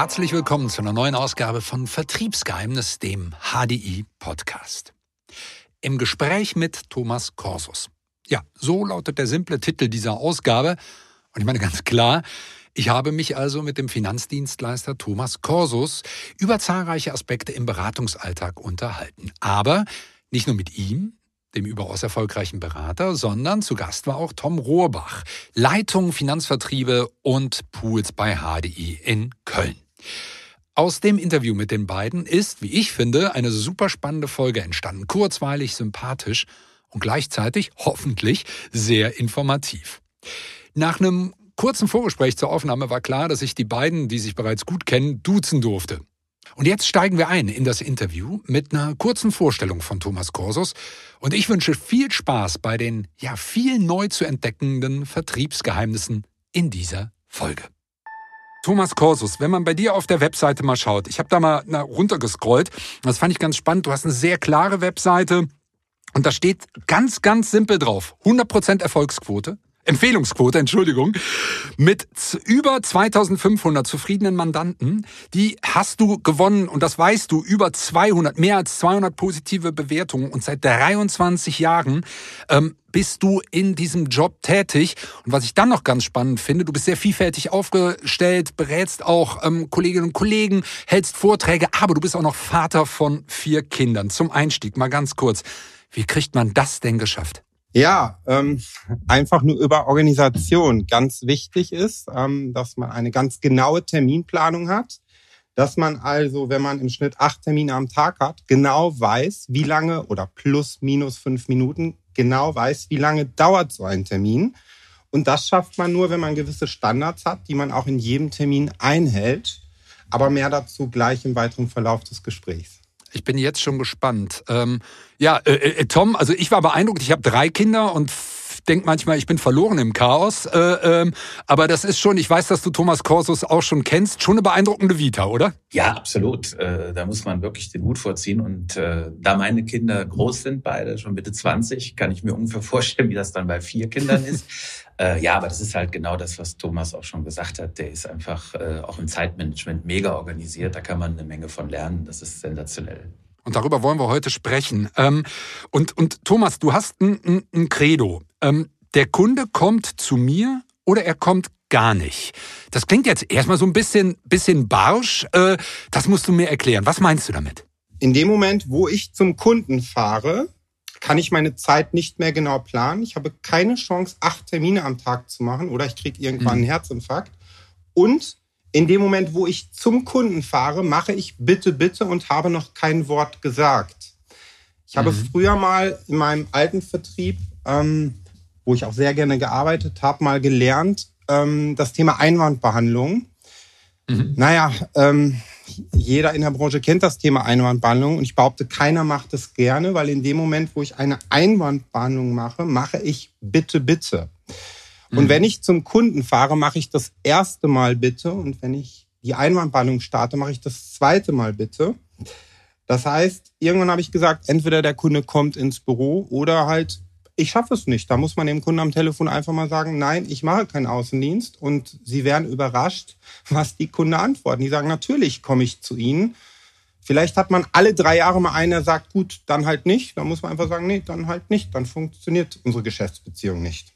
Herzlich willkommen zu einer neuen Ausgabe von Vertriebsgeheimnis, dem HDI Podcast. Im Gespräch mit Thomas Korsus. Ja, so lautet der simple Titel dieser Ausgabe. Und ich meine ganz klar, ich habe mich also mit dem Finanzdienstleister Thomas Korsus über zahlreiche Aspekte im Beratungsalltag unterhalten. Aber nicht nur mit ihm, dem überaus erfolgreichen Berater, sondern zu Gast war auch Tom Rohrbach, Leitung Finanzvertriebe und Pools bei HDI in Köln. Aus dem Interview mit den beiden ist, wie ich finde, eine super spannende Folge entstanden. Kurzweilig, sympathisch und gleichzeitig hoffentlich sehr informativ. Nach einem kurzen Vorgespräch zur Aufnahme war klar, dass ich die beiden, die sich bereits gut kennen, duzen durfte. Und jetzt steigen wir ein in das Interview mit einer kurzen Vorstellung von Thomas Korsus. Und ich wünsche viel Spaß bei den ja viel neu zu entdeckenden Vertriebsgeheimnissen in dieser Folge. Thomas Korsus, wenn man bei dir auf der Webseite mal schaut, ich habe da mal runtergescrollt, das fand ich ganz spannend, du hast eine sehr klare Webseite und da steht ganz, ganz simpel drauf, 100% Erfolgsquote, Empfehlungsquote, Entschuldigung, mit über 2500 zufriedenen Mandanten, die hast du gewonnen und das weißt du, über 200, mehr als 200 positive Bewertungen und seit 23 Jahren ähm, bist du in diesem Job tätig. Und was ich dann noch ganz spannend finde, du bist sehr vielfältig aufgestellt, berätst auch ähm, Kolleginnen und Kollegen, hältst Vorträge, aber du bist auch noch Vater von vier Kindern. Zum Einstieg mal ganz kurz, wie kriegt man das denn geschafft? Ja, ähm, einfach nur über Organisation. Ganz wichtig ist, ähm, dass man eine ganz genaue Terminplanung hat, dass man also, wenn man im Schnitt acht Termine am Tag hat, genau weiß, wie lange oder plus minus fünf Minuten genau weiß, wie lange dauert so ein Termin. Und das schafft man nur, wenn man gewisse Standards hat, die man auch in jedem Termin einhält. Aber mehr dazu gleich im weiteren Verlauf des Gesprächs. Ich bin jetzt schon gespannt. Ähm, ja, äh, äh, Tom, also ich war beeindruckt. Ich habe drei Kinder und denke manchmal, ich bin verloren im Chaos. Äh, ähm, aber das ist schon, ich weiß, dass du Thomas Korsus auch schon kennst, schon eine beeindruckende Vita, oder? Ja, absolut. Äh, da muss man wirklich den Hut vorziehen. Und äh, da meine Kinder groß sind, beide schon Mitte 20, kann ich mir ungefähr vorstellen, wie das dann bei vier Kindern ist. Äh, ja, aber das ist halt genau das, was Thomas auch schon gesagt hat. Der ist einfach äh, auch im Zeitmanagement mega organisiert. Da kann man eine Menge von lernen. Das ist sensationell. Und darüber wollen wir heute sprechen. Ähm, und, und Thomas, du hast ein, ein, ein Credo. Ähm, der Kunde kommt zu mir oder er kommt gar nicht. Das klingt jetzt erstmal so ein bisschen, bisschen barsch. Äh, das musst du mir erklären. Was meinst du damit? In dem Moment, wo ich zum Kunden fahre, kann ich meine Zeit nicht mehr genau planen. Ich habe keine Chance, acht Termine am Tag zu machen oder ich kriege irgendwann einen mhm. Herzinfarkt. Und in dem Moment, wo ich zum Kunden fahre, mache ich bitte, bitte und habe noch kein Wort gesagt. Ich habe mhm. früher mal in meinem alten Vertrieb, ähm, wo ich auch sehr gerne gearbeitet habe, mal gelernt, ähm, das Thema Einwandbehandlung. Mhm. Naja, ähm, jeder in der Branche kennt das Thema Einwandbehandlung und ich behaupte, keiner macht es gerne, weil in dem Moment, wo ich eine Einwandbehandlung mache, mache ich bitte, bitte. Und mhm. wenn ich zum Kunden fahre, mache ich das erste Mal bitte und wenn ich die Einwandbehandlung starte, mache ich das zweite Mal bitte. Das heißt, irgendwann habe ich gesagt, entweder der Kunde kommt ins Büro oder halt ich schaffe es nicht. Da muss man dem Kunden am Telefon einfach mal sagen, nein, ich mache keinen Außendienst. Und sie werden überrascht, was die Kunden antworten. Die sagen, natürlich komme ich zu Ihnen. Vielleicht hat man alle drei Jahre mal einen, der sagt, gut, dann halt nicht. Dann muss man einfach sagen, nee, dann halt nicht. Dann funktioniert unsere Geschäftsbeziehung nicht.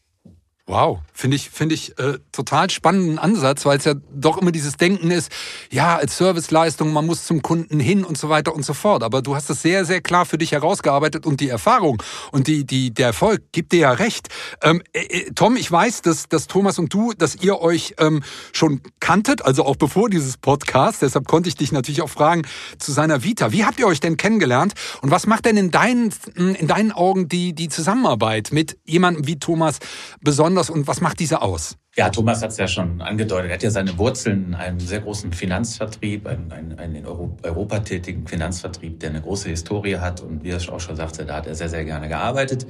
Wow, finde ich, finde ich äh, total spannenden Ansatz, weil es ja doch immer dieses Denken ist, ja, als Serviceleistung, man muss zum Kunden hin und so weiter und so fort. Aber du hast es sehr, sehr klar für dich herausgearbeitet und die Erfahrung und die, die, der Erfolg gibt dir ja recht. Ähm, äh, äh, Tom, ich weiß, dass, dass Thomas und du, dass ihr euch ähm, schon kanntet, also auch bevor dieses Podcast. Deshalb konnte ich dich natürlich auch fragen zu seiner Vita. Wie habt ihr euch denn kennengelernt und was macht denn in deinen, in deinen Augen die, die Zusammenarbeit mit jemandem wie Thomas besonders? Besonders und was macht diese aus? Ja, Thomas hat es ja schon angedeutet. Er hat ja seine Wurzeln in einem sehr großen Finanzvertrieb, einen, einen, einen in Europa tätigen Finanzvertrieb, der eine große Historie hat. Und wie er auch schon sagte, da hat er sehr, sehr gerne gearbeitet.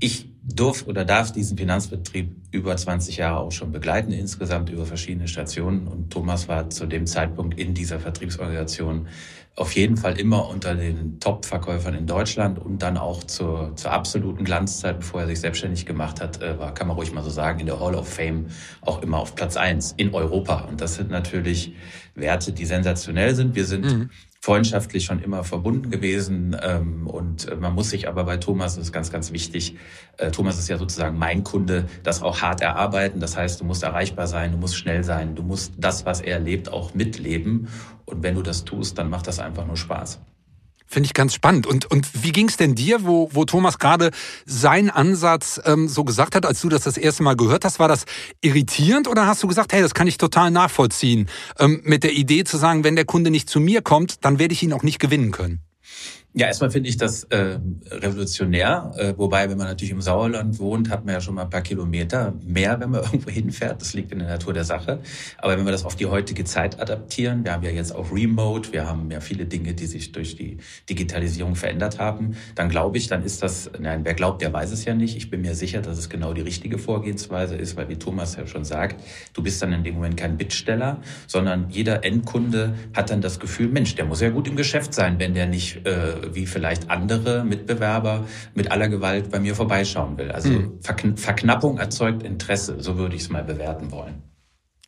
Ich durf oder darf diesen Finanzbetrieb über 20 Jahre auch schon begleiten, insgesamt über verschiedene Stationen. Und Thomas war zu dem Zeitpunkt in dieser Vertriebsorganisation auf jeden Fall immer unter den Top-Verkäufern in Deutschland und dann auch zur, zur absoluten Glanzzeit, bevor er sich selbstständig gemacht hat, äh, war, kann man ruhig mal so sagen, in der Hall of Fame auch immer auf Platz eins in Europa. Und das sind natürlich Werte, die sensationell sind. Wir sind mhm freundschaftlich schon immer verbunden gewesen. Ähm, und äh, man muss sich aber bei Thomas, das ist ganz, ganz wichtig, äh, Thomas ist ja sozusagen mein Kunde, das auch hart erarbeiten. Das heißt, du musst erreichbar sein, du musst schnell sein, du musst das, was er lebt, auch mitleben. Und wenn du das tust, dann macht das einfach nur Spaß. Finde ich ganz spannend. Und, und wie ging es denn dir, wo, wo Thomas gerade seinen Ansatz ähm, so gesagt hat, als du das das erste Mal gehört hast? War das irritierend oder hast du gesagt, hey, das kann ich total nachvollziehen, ähm, mit der Idee zu sagen, wenn der Kunde nicht zu mir kommt, dann werde ich ihn auch nicht gewinnen können? Ja, erstmal finde ich das äh, revolutionär. Äh, wobei, wenn man natürlich im Sauerland wohnt, hat man ja schon mal ein paar Kilometer mehr, wenn man irgendwo hinfährt. Das liegt in der Natur der Sache. Aber wenn wir das auf die heutige Zeit adaptieren, wir haben ja jetzt auch Remote, wir haben ja viele Dinge, die sich durch die Digitalisierung verändert haben, dann glaube ich, dann ist das, nein, wer glaubt, der weiß es ja nicht. Ich bin mir sicher, dass es genau die richtige Vorgehensweise ist, weil wie Thomas ja schon sagt, du bist dann in dem Moment kein Bittsteller, sondern jeder Endkunde hat dann das Gefühl, Mensch, der muss ja gut im Geschäft sein, wenn der nicht äh, wie vielleicht andere Mitbewerber mit aller Gewalt bei mir vorbeischauen will. Also mhm. Verknappung erzeugt Interesse, so würde ich es mal bewerten wollen.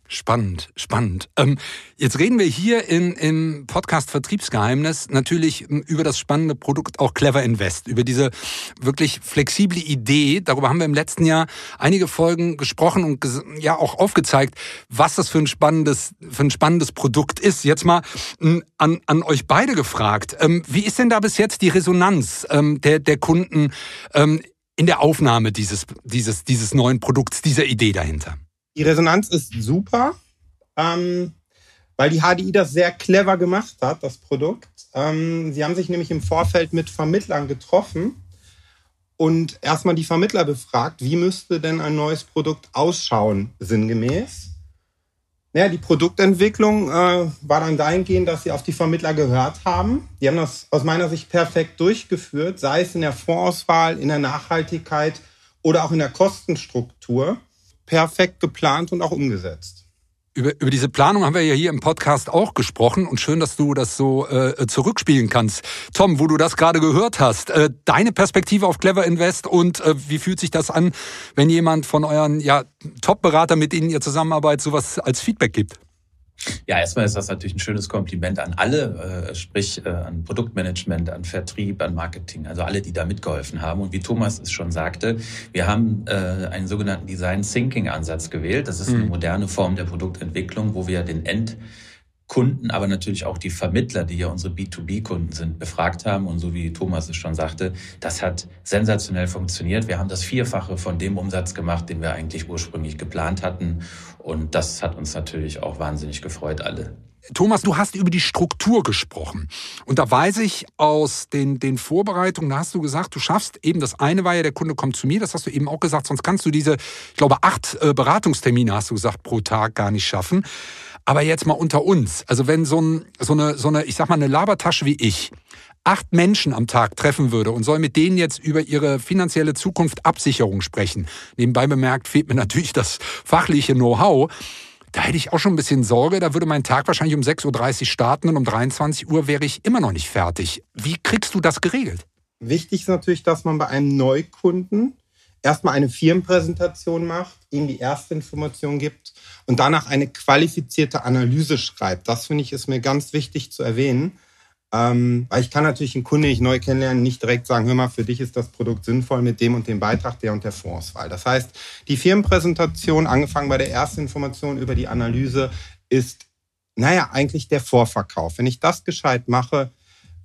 Spannend, spannend. Ähm, jetzt reden wir hier in, im Podcast Vertriebsgeheimnis natürlich ähm, über das spannende Produkt auch Clever Invest, über diese wirklich flexible Idee. Darüber haben wir im letzten Jahr einige Folgen gesprochen und ja auch aufgezeigt, was das für ein spannendes, für ein spannendes Produkt ist. Jetzt mal ähm, an, an euch beide gefragt. Ähm, wie ist denn da bis jetzt die Resonanz ähm, der, der Kunden ähm, in der Aufnahme dieses, dieses, dieses neuen Produkts, dieser Idee dahinter? Die Resonanz ist super, ähm, weil die HDI das sehr clever gemacht hat, das Produkt. Ähm, sie haben sich nämlich im Vorfeld mit Vermittlern getroffen und erstmal die Vermittler befragt, wie müsste denn ein neues Produkt ausschauen, sinngemäß. Naja, die Produktentwicklung äh, war dann dahingehend, dass sie auf die Vermittler gehört haben. Die haben das aus meiner Sicht perfekt durchgeführt, sei es in der Vorauswahl, in der Nachhaltigkeit oder auch in der Kostenstruktur perfekt geplant und auch umgesetzt. Über, über diese Planung haben wir ja hier im Podcast auch gesprochen und schön, dass du das so äh, zurückspielen kannst. Tom, wo du das gerade gehört hast, äh, deine Perspektive auf Clever Invest und äh, wie fühlt sich das an, wenn jemand von euren ja, Top-Berater, mit denen ihr zusammenarbeitet, sowas als Feedback gibt? Ja, erstmal ist das natürlich ein schönes Kompliment an alle, äh, sprich äh, an Produktmanagement, an Vertrieb, an Marketing, also alle, die da mitgeholfen haben. Und wie Thomas es schon sagte, wir haben äh, einen sogenannten Design Thinking Ansatz gewählt. Das ist eine mhm. moderne Form der Produktentwicklung, wo wir den End Kunden, aber natürlich auch die Vermittler, die ja unsere B2B-Kunden sind, befragt haben. Und so wie Thomas es schon sagte, das hat sensationell funktioniert. Wir haben das Vierfache von dem Umsatz gemacht, den wir eigentlich ursprünglich geplant hatten. Und das hat uns natürlich auch wahnsinnig gefreut, alle. Thomas, du hast über die Struktur gesprochen. Und da weiß ich aus den, den Vorbereitungen, da hast du gesagt, du schaffst eben das eine war ja, der Kunde kommt zu mir, das hast du eben auch gesagt, sonst kannst du diese, ich glaube, acht äh, Beratungstermine, hast du gesagt, pro Tag gar nicht schaffen. Aber jetzt mal unter uns. Also wenn so, ein, so, eine, so eine, ich sag mal, eine Labertasche wie ich acht Menschen am Tag treffen würde und soll mit denen jetzt über ihre finanzielle Zukunft Absicherung sprechen. Nebenbei bemerkt fehlt mir natürlich das fachliche Know-how. Da hätte ich auch schon ein bisschen Sorge. Da würde mein Tag wahrscheinlich um 6.30 Uhr starten und um 23 Uhr wäre ich immer noch nicht fertig. Wie kriegst du das geregelt? Wichtig ist natürlich, dass man bei einem Neukunden erstmal eine Firmenpräsentation macht, ihm die erste Information gibt und danach eine qualifizierte Analyse schreibt. Das finde ich ist mir ganz wichtig zu erwähnen. Ähm, weil ich kann natürlich einen Kunden, den ich neu kennenlerne, nicht direkt sagen, hör mal, für dich ist das Produkt sinnvoll mit dem und dem Beitrag, der und der Vorauswahl. Das heißt, die Firmenpräsentation, angefangen bei der ersten Information über die Analyse, ist, naja, eigentlich der Vorverkauf. Wenn ich das gescheit mache,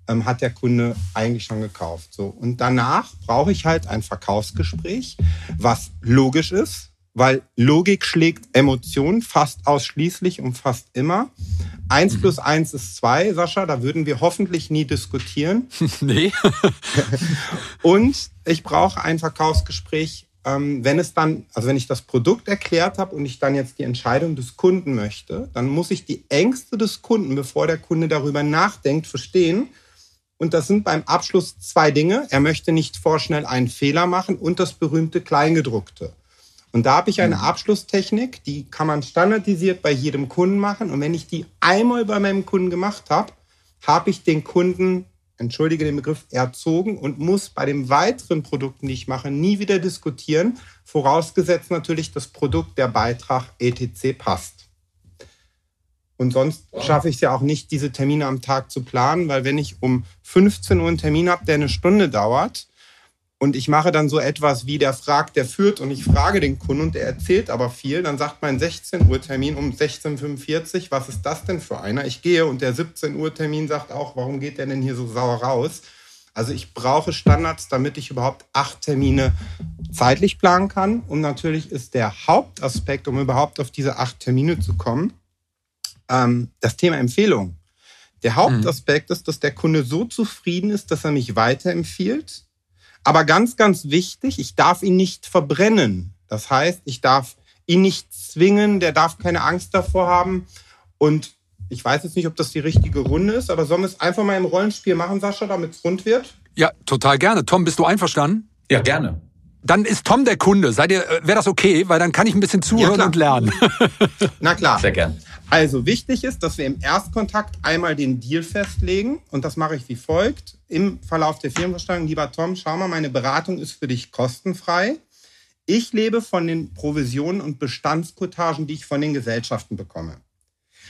ähm, hat der Kunde eigentlich schon gekauft. So. Und danach brauche ich halt ein Verkaufsgespräch, was logisch ist, weil Logik schlägt Emotionen fast ausschließlich und fast immer. Eins mhm. plus eins ist zwei, Sascha, da würden wir hoffentlich nie diskutieren. nee. und ich brauche ein Verkaufsgespräch, ähm, wenn es dann, also wenn ich das Produkt erklärt habe und ich dann jetzt die Entscheidung des Kunden möchte, dann muss ich die Ängste des Kunden, bevor der Kunde darüber nachdenkt, verstehen Und das sind beim Abschluss zwei Dinge. Er möchte nicht vorschnell einen Fehler machen und das berühmte Kleingedruckte. Und da habe ich eine mhm. Abschlusstechnik, die kann man standardisiert bei jedem Kunden machen. Und wenn ich die einmal bei meinem Kunden gemacht habe, habe ich den Kunden, entschuldige den Begriff, erzogen und muss bei den weiteren Produkten, die ich mache, nie wieder diskutieren. Vorausgesetzt natürlich, das Produkt, der Beitrag etc. passt. Und sonst schaffe ich es ja auch nicht, diese Termine am Tag zu planen, weil wenn ich um 15 Uhr einen Termin habe, der eine Stunde dauert und ich mache dann so etwas wie der fragt, der führt und ich frage den Kunden und der erzählt aber viel, dann sagt mein 16 Uhr Termin um 16.45 Uhr, was ist das denn für einer? Ich gehe und der 17 Uhr Termin sagt auch, warum geht der denn hier so sauer raus? Also ich brauche Standards, damit ich überhaupt acht Termine zeitlich planen kann. Und natürlich ist der Hauptaspekt, um überhaupt auf diese acht Termine zu kommen, ähm, das Thema Empfehlung. Der Hauptaspekt mhm. ist, dass der Kunde so zufrieden ist, dass er mich weiterempfiehlt. Aber ganz, ganz wichtig, ich darf ihn nicht verbrennen. Das heißt, ich darf ihn nicht zwingen, der darf keine Angst davor haben. Und ich weiß jetzt nicht, ob das die richtige Runde ist, aber sollen wir es einfach mal im Rollenspiel machen, Sascha, damit es rund wird? Ja, total gerne. Tom, bist du einverstanden? Ja, gerne. Dann ist Tom der Kunde. Seid ihr, äh, wäre das okay? Weil dann kann ich ein bisschen zuhören ja, und lernen. Na klar. Sehr gern. Also wichtig ist, dass wir im Erstkontakt einmal den Deal festlegen und das mache ich wie folgt. Im Verlauf der Firmenversteigerung, lieber Tom, schau mal, meine Beratung ist für dich kostenfrei. Ich lebe von den Provisionen und Bestandskotagen, die ich von den Gesellschaften bekomme.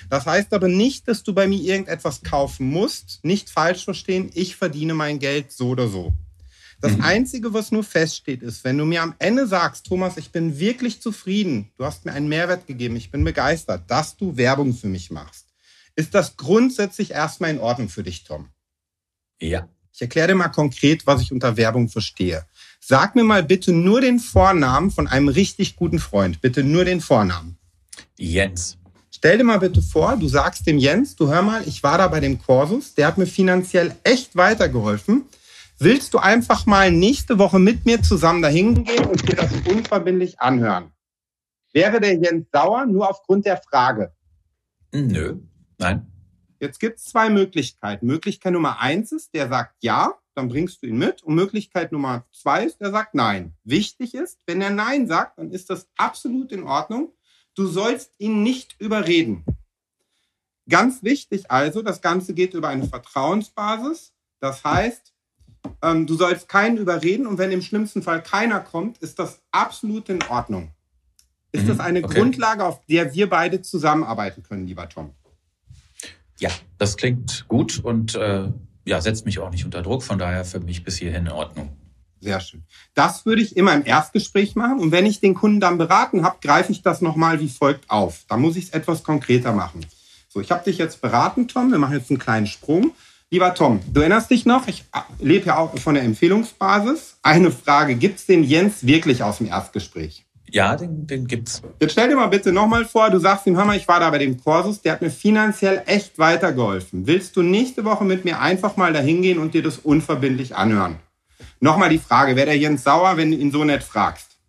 Das heißt aber nicht, dass du bei mir irgendetwas kaufen musst. Nicht falsch verstehen, ich verdiene mein Geld so oder so. Das mhm. Einzige, was nur feststeht, ist, wenn du mir am Ende sagst, Thomas, ich bin wirklich zufrieden, du hast mir einen Mehrwert gegeben, ich bin begeistert, dass du Werbung für mich machst, ist das grundsätzlich erstmal in Ordnung für dich, Tom? Ja. Ich erkläre dir mal konkret, was ich unter Werbung verstehe. Sag mir mal bitte nur den Vornamen von einem richtig guten Freund. Bitte nur den Vornamen. Jens. Stell dir mal bitte vor, du sagst dem Jens, du hör mal, ich war da bei dem Kursus, der hat mir finanziell echt weitergeholfen. Willst du einfach mal nächste Woche mit mir zusammen dahin gehen und dir das unverbindlich anhören? Wäre der Jens sauer nur aufgrund der Frage? Nö, nein. Jetzt gibt es zwei Möglichkeiten. Möglichkeit Nummer eins ist, der sagt ja, dann bringst du ihn mit. Und Möglichkeit Nummer zwei ist, der sagt nein. Wichtig ist, wenn er nein sagt, dann ist das absolut in Ordnung. Du sollst ihn nicht überreden. Ganz wichtig also, das Ganze geht über eine Vertrauensbasis. Das heißt, ähm, du sollst keinen überreden und wenn im schlimmsten Fall keiner kommt, ist das absolut in Ordnung. Ist mhm, das eine okay. Grundlage, auf der wir beide zusammenarbeiten können, lieber Tom? Ja, das klingt gut und äh, ja, setzt mich auch nicht unter Druck. Von daher für mich bis hierhin in Ordnung. Sehr schön. Das würde ich immer im Erstgespräch machen. Und wenn ich den Kunden dann beraten habe, greife ich das nochmal wie folgt auf. Da muss ich es etwas konkreter machen. So, ich habe dich jetzt beraten, Tom. Wir machen jetzt einen kleinen Sprung. Lieber Tom, du erinnerst dich noch, ich lebe ja auch von der Empfehlungsbasis. Eine Frage, gibt es den Jens wirklich aus dem Erstgespräch? Ja, den, den gibt's. Jetzt stell dir mal bitte nochmal vor, du sagst ihm, hör mal, ich war da bei dem Kursus, der hat mir finanziell echt weitergeholfen. Willst du nächste Woche mit mir einfach mal dahin gehen und dir das unverbindlich anhören? Nochmal die Frage, wäre der Jens sauer, wenn du ihn so nett fragst?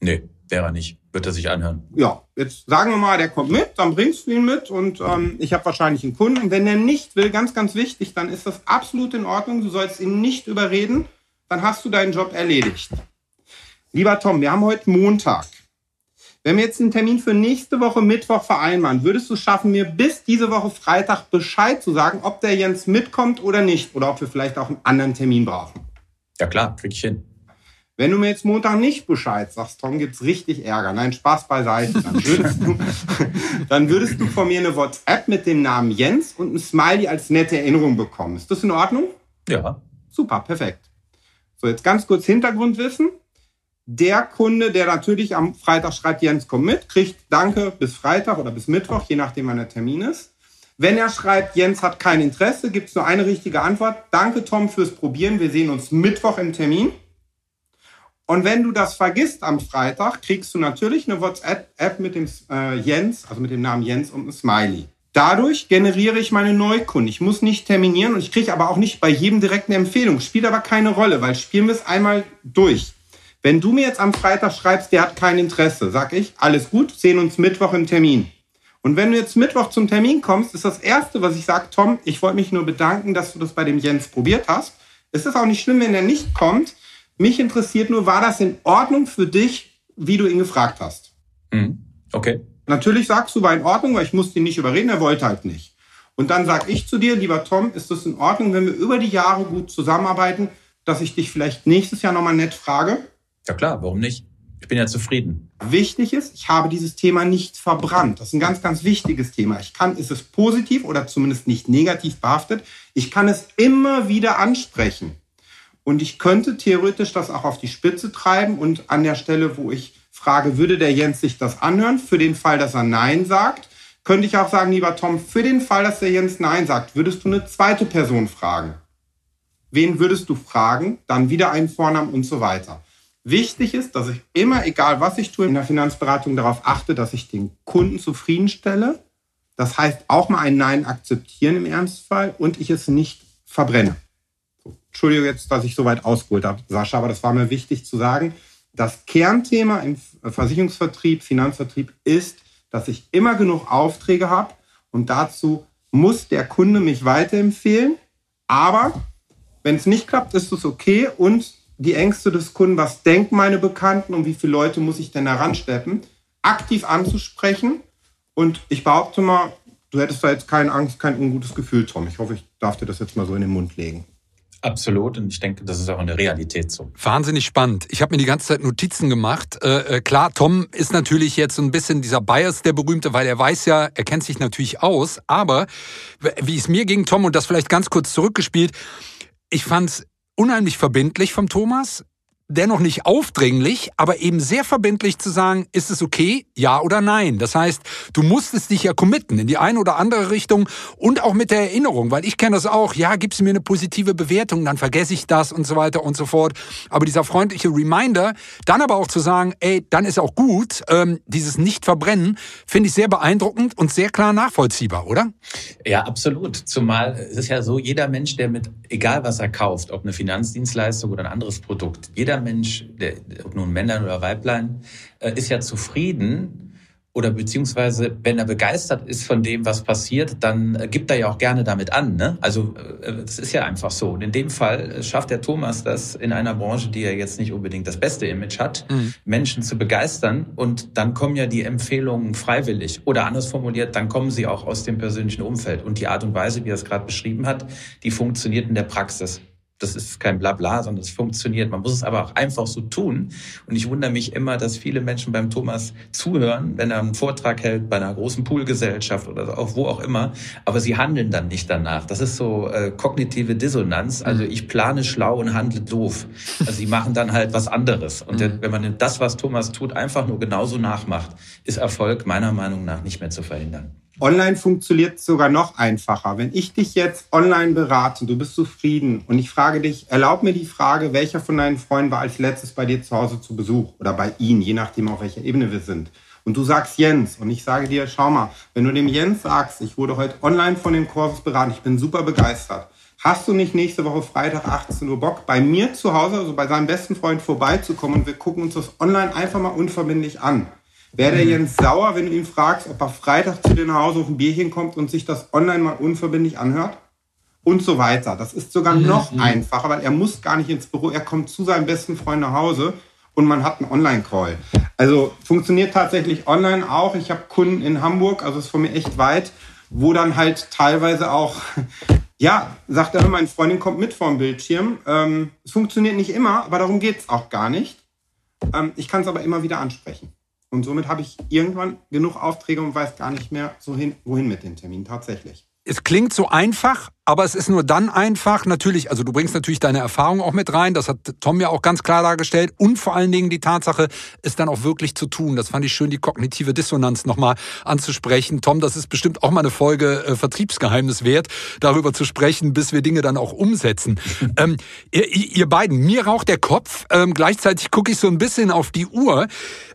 Nee, wäre er nicht wird er sich anhören. Ja, jetzt sagen wir mal, der kommt mit, dann bringst du ihn mit und ähm, ich habe wahrscheinlich einen Kunden. Und wenn er nicht will, ganz, ganz wichtig, dann ist das absolut in Ordnung. Du sollst ihn nicht überreden, dann hast du deinen Job erledigt. Lieber Tom, wir haben heute Montag. Wenn wir jetzt einen Termin für nächste Woche Mittwoch vereinbaren, würdest du schaffen, mir bis diese Woche Freitag Bescheid zu sagen, ob der Jens mitkommt oder nicht oder ob wir vielleicht auch einen anderen Termin brauchen? Ja klar, krieg ich hin. Wenn du mir jetzt Montag nicht Bescheid sagst, Tom, gibt's richtig Ärger. Nein, Spaß beiseite. Dann würdest du, dann würdest du von mir eine WhatsApp mit dem Namen Jens und ein Smiley als nette Erinnerung bekommen. Ist das in Ordnung? Ja. Super, perfekt. So, jetzt ganz kurz Hintergrundwissen. Der Kunde, der natürlich am Freitag schreibt, Jens, komm mit, kriegt Danke bis Freitag oder bis Mittwoch, je nachdem, wann der Termin ist. Wenn er schreibt, Jens hat kein Interesse, gibt's nur eine richtige Antwort. Danke, Tom, fürs Probieren. Wir sehen uns Mittwoch im Termin. Und wenn du das vergisst am Freitag, kriegst du natürlich eine WhatsApp mit dem äh, Jens, also mit dem Namen Jens und einem Smiley. Dadurch generiere ich meine Neukunden. Ich muss nicht terminieren und ich kriege aber auch nicht bei jedem direkt eine Empfehlung. Spielt aber keine Rolle, weil spielen wir es einmal durch. Wenn du mir jetzt am Freitag schreibst, der hat kein Interesse, sag ich, alles gut, sehen uns Mittwoch im Termin. Und wenn du jetzt Mittwoch zum Termin kommst, ist das Erste, was ich sage, Tom, ich wollte mich nur bedanken, dass du das bei dem Jens probiert hast. Es ist auch nicht schlimm, wenn er nicht kommt. Mich interessiert nur, war das in Ordnung für dich, wie du ihn gefragt hast? Mhm. Okay. Natürlich sagst du, war in Ordnung, weil ich musste ihn nicht überreden, er wollte halt nicht. Und dann sag ich zu dir, lieber Tom, ist es in Ordnung, wenn wir über die Jahre gut zusammenarbeiten, dass ich dich vielleicht nächstes Jahr nochmal nett frage? Ja klar, warum nicht? Ich bin ja zufrieden. Wichtig ist, ich habe dieses Thema nicht verbrannt. Das ist ein ganz, ganz wichtiges Thema. Ich kann, ist es positiv oder zumindest nicht negativ behaftet. Ich kann es immer wieder ansprechen. Und ich könnte theoretisch das auch auf die Spitze treiben und an der Stelle, wo ich frage, würde der Jens sich das anhören, für den Fall, dass er Nein sagt, könnte ich auch sagen, lieber Tom, für den Fall, dass der Jens Nein sagt, würdest du eine zweite Person fragen. Wen würdest du fragen? Dann wieder einen Vornamen und so weiter. Wichtig ist, dass ich immer, egal was ich tue in der Finanzberatung, darauf achte, dass ich den Kunden zufriedenstelle. Das heißt, auch mal ein Nein akzeptieren im Ernstfall und ich es nicht verbrenne. So, Entschuldige jetzt, dass ich so weit ausgeholt habe, Sascha, aber das war mir wichtig zu sagen. Das Kernthema im Versicherungsvertrieb, Finanzvertrieb ist, dass ich immer genug Aufträge habe und dazu muss der Kunde mich weiterempfehlen. Aber wenn es nicht klappt, ist es okay und die Ängste des Kunden, was denken meine Bekannten und wie viele Leute muss ich denn heransteppen, aktiv anzusprechen. Und ich behaupte mal, du hättest da jetzt keine Angst, kein ungutes Gefühl, Tom. Ich hoffe, ich darf dir das jetzt mal so in den Mund legen. Absolut. Und ich denke, das ist auch in der Realität so. Wahnsinnig spannend. Ich habe mir die ganze Zeit Notizen gemacht. Äh, äh, klar, Tom ist natürlich jetzt so ein bisschen dieser Bias, der berühmte, weil er weiß ja, er kennt sich natürlich aus. Aber wie es mir ging, Tom, und das vielleicht ganz kurz zurückgespielt, ich fand's unheimlich verbindlich vom Thomas dennoch nicht aufdringlich, aber eben sehr verbindlich zu sagen, ist es okay, ja oder nein. Das heißt, du musstest dich ja committen in die eine oder andere Richtung und auch mit der Erinnerung, weil ich kenne das auch, ja, gibst du mir eine positive Bewertung, dann vergesse ich das und so weiter und so fort. Aber dieser freundliche Reminder, dann aber auch zu sagen, ey, dann ist auch gut, ähm, dieses Nicht-Verbrennen, finde ich sehr beeindruckend und sehr klar nachvollziehbar, oder? Ja, absolut. Zumal es ist ja so, jeder Mensch, der mit, egal was er kauft, ob eine Finanzdienstleistung oder ein anderes Produkt, jeder Mensch, der, ob nun Männlein oder Weiblein, äh, ist ja zufrieden oder beziehungsweise wenn er begeistert ist von dem, was passiert, dann äh, gibt er ja auch gerne damit an. Ne? Also äh, das ist ja einfach so. Und in dem Fall schafft der Thomas das in einer Branche, die ja jetzt nicht unbedingt das beste Image hat, mhm. Menschen zu begeistern. Und dann kommen ja die Empfehlungen freiwillig. Oder anders formuliert, dann kommen sie auch aus dem persönlichen Umfeld. Und die Art und Weise, wie er es gerade beschrieben hat, die funktioniert in der Praxis. Das ist kein Blabla, sondern es funktioniert. Man muss es aber auch einfach so tun. Und ich wundere mich immer, dass viele Menschen beim Thomas zuhören, wenn er einen Vortrag hält bei einer großen Poolgesellschaft oder auch wo auch immer, aber sie handeln dann nicht danach. Das ist so äh, kognitive Dissonanz. Also mhm. ich plane schlau und handle doof. Also sie machen dann halt was anderes. Und mhm. wenn man das, was Thomas tut, einfach nur genauso nachmacht, ist Erfolg meiner Meinung nach nicht mehr zu verhindern. Online funktioniert sogar noch einfacher. Wenn ich dich jetzt online berate, du bist zufrieden und ich frage dich, erlaub mir die Frage, welcher von deinen Freunden war als letztes bei dir zu Hause zu Besuch oder bei ihnen, je nachdem, auf welcher Ebene wir sind. Und du sagst Jens und ich sage dir, schau mal, wenn du dem Jens sagst, ich wurde heute online von dem Kursus beraten, ich bin super begeistert. Hast du nicht nächste Woche Freitag 18 Uhr Bock, bei mir zu Hause, also bei seinem besten Freund vorbeizukommen und wir gucken uns das online einfach mal unverbindlich an? Wäre der Jens sauer, wenn du ihn fragst, ob er Freitag zu dir nach Hause auf ein Bierchen kommt und sich das online mal unverbindlich anhört? Und so weiter. Das ist sogar mhm. noch einfacher, weil er muss gar nicht ins Büro. Er kommt zu seinem besten Freund nach Hause und man hat einen Online-Call. Also funktioniert tatsächlich online auch. Ich habe Kunden in Hamburg, also ist von mir echt weit, wo dann halt teilweise auch, ja, sagt er, meine Freundin kommt mit vorm Bildschirm. Ähm, es funktioniert nicht immer, aber darum geht es auch gar nicht. Ähm, ich kann es aber immer wieder ansprechen. Und somit habe ich irgendwann genug Aufträge und weiß gar nicht mehr, wohin mit den Terminen tatsächlich. Es klingt so einfach, aber es ist nur dann einfach, natürlich, also du bringst natürlich deine Erfahrung auch mit rein, das hat Tom ja auch ganz klar dargestellt und vor allen Dingen die Tatsache, es dann auch wirklich zu tun. Das fand ich schön, die kognitive Dissonanz nochmal anzusprechen. Tom, das ist bestimmt auch mal eine Folge äh, Vertriebsgeheimnis wert, darüber zu sprechen, bis wir Dinge dann auch umsetzen. ähm, ihr, ihr, beiden, mir raucht der Kopf, ähm, gleichzeitig gucke ich so ein bisschen auf die Uhr.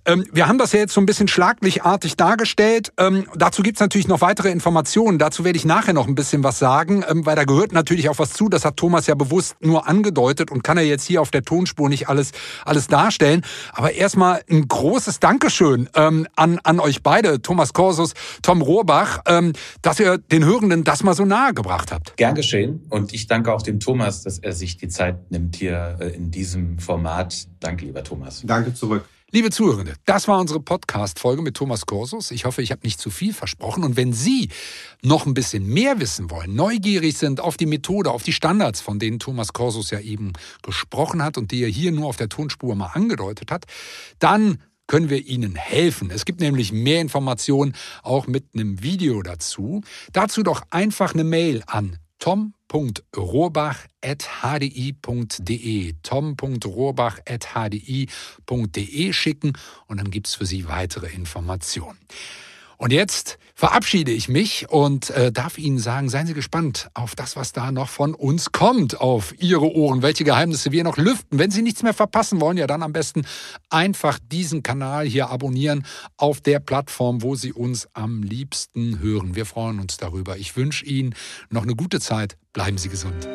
Ähm, wir haben das ja jetzt so ein bisschen schlaglichartig dargestellt. Ähm, dazu gibt's natürlich noch weitere Informationen, dazu werde ich nachher noch ein bisschen was sagen. Ähm, ähm, weil da gehört natürlich auch was zu. Das hat Thomas ja bewusst nur angedeutet und kann er jetzt hier auf der Tonspur nicht alles, alles darstellen. Aber erstmal ein großes Dankeschön ähm, an, an euch beide, Thomas Korsus, Tom Rohrbach, ähm, dass ihr den Hörenden das mal so nahe gebracht habt. Gern geschehen. Und ich danke auch dem Thomas, dass er sich die Zeit nimmt hier äh, in diesem Format. Danke, lieber Thomas. Danke zurück. Liebe Zuhörende, das war unsere Podcast-Folge mit Thomas Korsus. Ich hoffe, ich habe nicht zu viel versprochen. Und wenn Sie noch ein bisschen mehr wissen wollen, neugierig sind auf die Methode, auf die Standards, von denen Thomas Korsus ja eben gesprochen hat und die er hier nur auf der Tonspur mal angedeutet hat, dann können wir Ihnen helfen. Es gibt nämlich mehr Informationen auch mit einem Video dazu. Dazu doch einfach eine Mail an tom.rohrbach.hdi.de tom.rohrbach.hdi.de schicken und dann gibt's für Sie weitere Informationen. Und jetzt verabschiede ich mich und äh, darf Ihnen sagen, seien Sie gespannt auf das, was da noch von uns kommt, auf Ihre Ohren, welche Geheimnisse wir noch lüften. Wenn Sie nichts mehr verpassen wollen, ja dann am besten einfach diesen Kanal hier abonnieren auf der Plattform, wo Sie uns am liebsten hören. Wir freuen uns darüber. Ich wünsche Ihnen noch eine gute Zeit. Bleiben Sie gesund.